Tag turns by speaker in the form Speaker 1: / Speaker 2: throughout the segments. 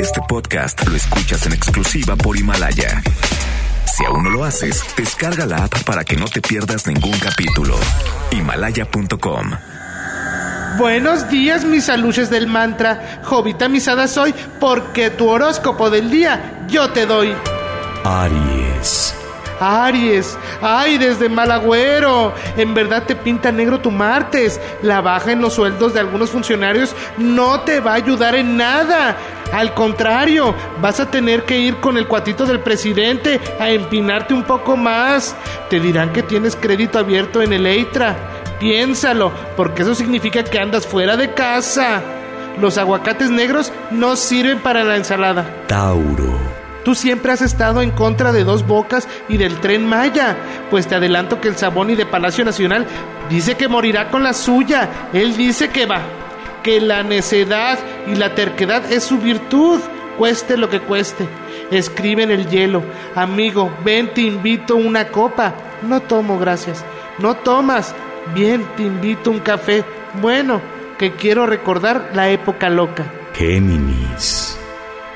Speaker 1: Este podcast lo escuchas en exclusiva por Himalaya. Si aún no lo haces, descarga la app para que no te pierdas ningún capítulo. Himalaya.com.
Speaker 2: Buenos días, mis aluches del mantra. Jovita misada soy porque tu horóscopo del día yo te doy.
Speaker 3: Aries.
Speaker 2: Aries, ay, desde mal agüero. En verdad te pinta negro tu martes. La baja en los sueldos de algunos funcionarios no te va a ayudar en nada. Al contrario, vas a tener que ir con el cuatito del presidente a empinarte un poco más. Te dirán que tienes crédito abierto en el EITRA. Piénsalo, porque eso significa que andas fuera de casa. Los aguacates negros no sirven para la ensalada.
Speaker 3: Tauro.
Speaker 2: Tú siempre has estado en contra de Dos Bocas y del tren Maya, pues te adelanto que el Saboni de Palacio Nacional dice que morirá con la suya. Él dice que va, que la necedad y la terquedad es su virtud, cueste lo que cueste. Escribe en el hielo, amigo, ven, te invito una copa. No tomo, gracias. No tomas. Bien, te invito un café. Bueno, que quiero recordar la época loca.
Speaker 3: Géminis.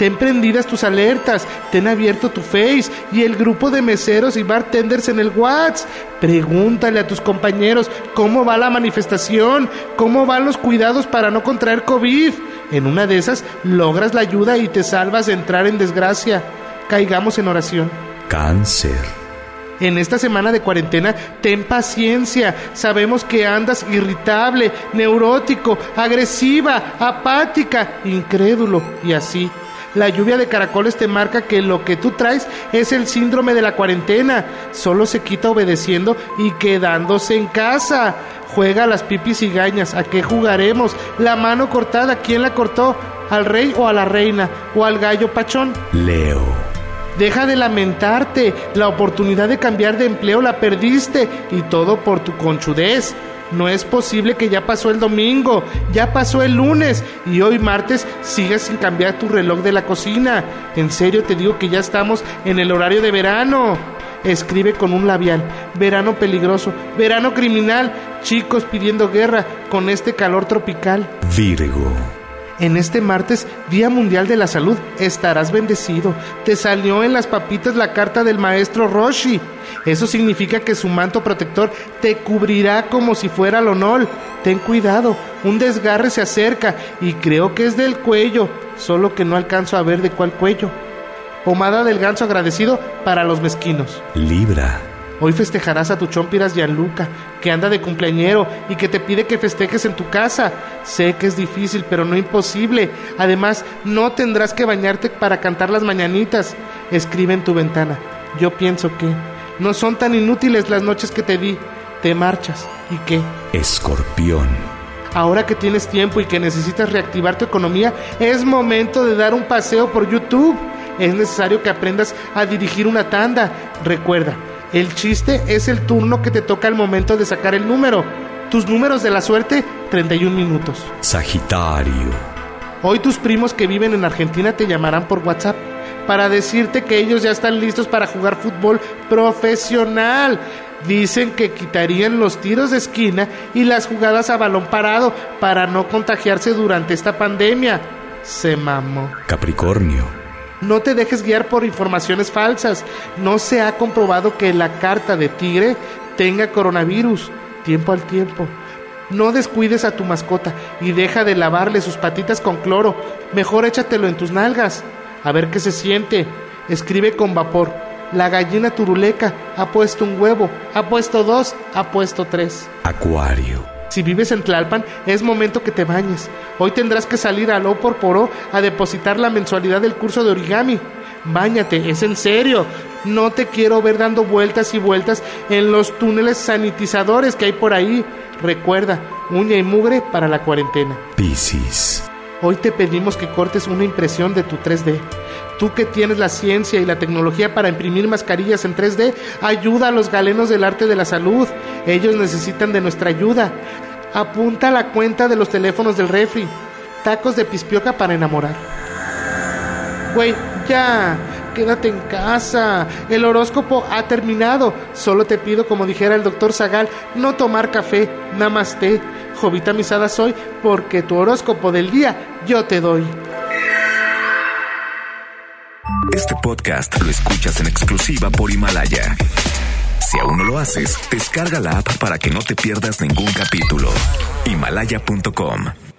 Speaker 2: Ten prendidas tus alertas, ten abierto tu Face y el grupo de meseros y bartenders en el WhatsApp. Pregúntale a tus compañeros cómo va la manifestación, cómo van los cuidados para no contraer COVID. En una de esas logras la ayuda y te salvas de entrar en desgracia. Caigamos en oración.
Speaker 3: Cáncer.
Speaker 2: En esta semana de cuarentena, ten paciencia. Sabemos que andas irritable, neurótico, agresiva, apática, incrédulo y así. La lluvia de caracoles te marca que lo que tú traes es el síndrome de la cuarentena. Solo se quita obedeciendo y quedándose en casa. Juega a las pipis y gañas. ¿A qué jugaremos? La mano cortada, ¿quién la cortó? ¿Al rey o a la reina? ¿O al gallo pachón?
Speaker 3: Leo.
Speaker 2: Deja de lamentarte. La oportunidad de cambiar de empleo la perdiste. Y todo por tu conchudez. No es posible que ya pasó el domingo, ya pasó el lunes y hoy martes sigas sin cambiar tu reloj de la cocina. En serio te digo que ya estamos en el horario de verano. Escribe con un labial. Verano peligroso, verano criminal, chicos pidiendo guerra con este calor tropical.
Speaker 3: Virgo.
Speaker 2: En este martes, Día Mundial de la Salud, estarás bendecido. Te salió en las papitas la carta del maestro Roshi. Eso significa que su manto protector te cubrirá como si fuera Lonol. Ten cuidado, un desgarre se acerca y creo que es del cuello, solo que no alcanzo a ver de cuál cuello. Pomada del ganso agradecido para los mezquinos.
Speaker 3: Libra.
Speaker 2: Hoy festejarás a tu chompiras Gianluca, que anda de cumpleañero y que te pide que festejes en tu casa. Sé que es difícil, pero no imposible. Además, no tendrás que bañarte para cantar las mañanitas. Escribe en tu ventana. Yo pienso que no son tan inútiles las noches que te di. Te marchas. ¿Y qué?
Speaker 3: Escorpión.
Speaker 2: Ahora que tienes tiempo y que necesitas reactivar tu economía, es momento de dar un paseo por YouTube. Es necesario que aprendas a dirigir una tanda. Recuerda, el chiste es el turno que te toca al momento de sacar el número. Tus números de la suerte, 31 minutos.
Speaker 3: Sagitario.
Speaker 2: Hoy tus primos que viven en Argentina te llamarán por WhatsApp para decirte que ellos ya están listos para jugar fútbol profesional. Dicen que quitarían los tiros de esquina y las jugadas a balón parado para no contagiarse durante esta pandemia. Se mamó.
Speaker 3: Capricornio.
Speaker 2: No te dejes guiar por informaciones falsas. No se ha comprobado que la carta de tigre tenga coronavirus. Tiempo al tiempo. No descuides a tu mascota y deja de lavarle sus patitas con cloro. Mejor échatelo en tus nalgas. A ver qué se siente. Escribe con vapor. La gallina turuleca ha puesto un huevo, ha puesto dos, ha puesto tres.
Speaker 3: Acuario.
Speaker 2: Si vives en Tlalpan, es momento que te bañes. Hoy tendrás que salir a Lo por a depositar la mensualidad del curso de origami. Báñate, es en serio. No te quiero ver dando vueltas y vueltas en los túneles sanitizadores que hay por ahí. Recuerda, uña y mugre para la cuarentena.
Speaker 3: Piscis.
Speaker 2: Hoy te pedimos que cortes una impresión de tu 3D. Tú que tienes la ciencia y la tecnología para imprimir mascarillas en 3D, ayuda a los galenos del arte de la salud. Ellos necesitan de nuestra ayuda. Apunta la cuenta de los teléfonos del refri. Tacos de pispioca para enamorar. Güey, ya, quédate en casa. El horóscopo ha terminado. Solo te pido, como dijera el doctor Zagal, no tomar café, namaste. Jovita misada soy, porque tu horóscopo del día yo te doy.
Speaker 1: Este podcast lo escuchas en exclusiva por Himalaya. Si aún no lo haces, descarga la app para que no te pierdas ningún capítulo. Himalaya.com